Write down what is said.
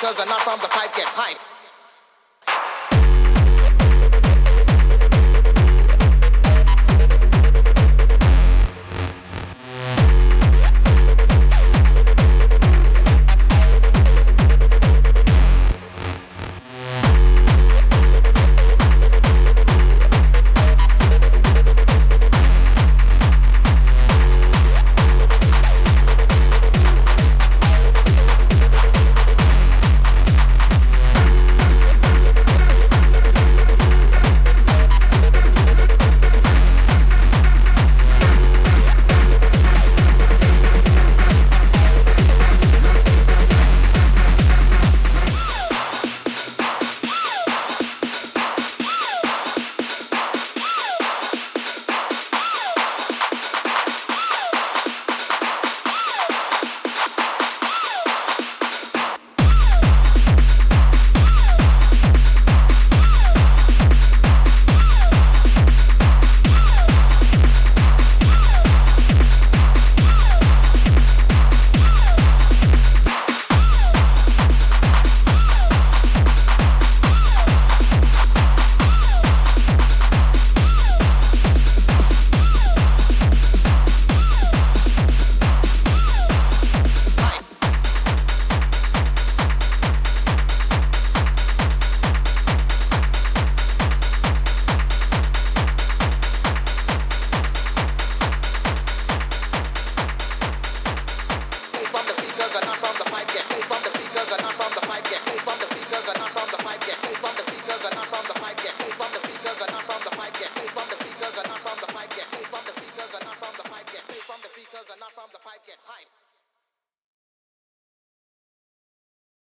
because I'm not from the pipe get hype.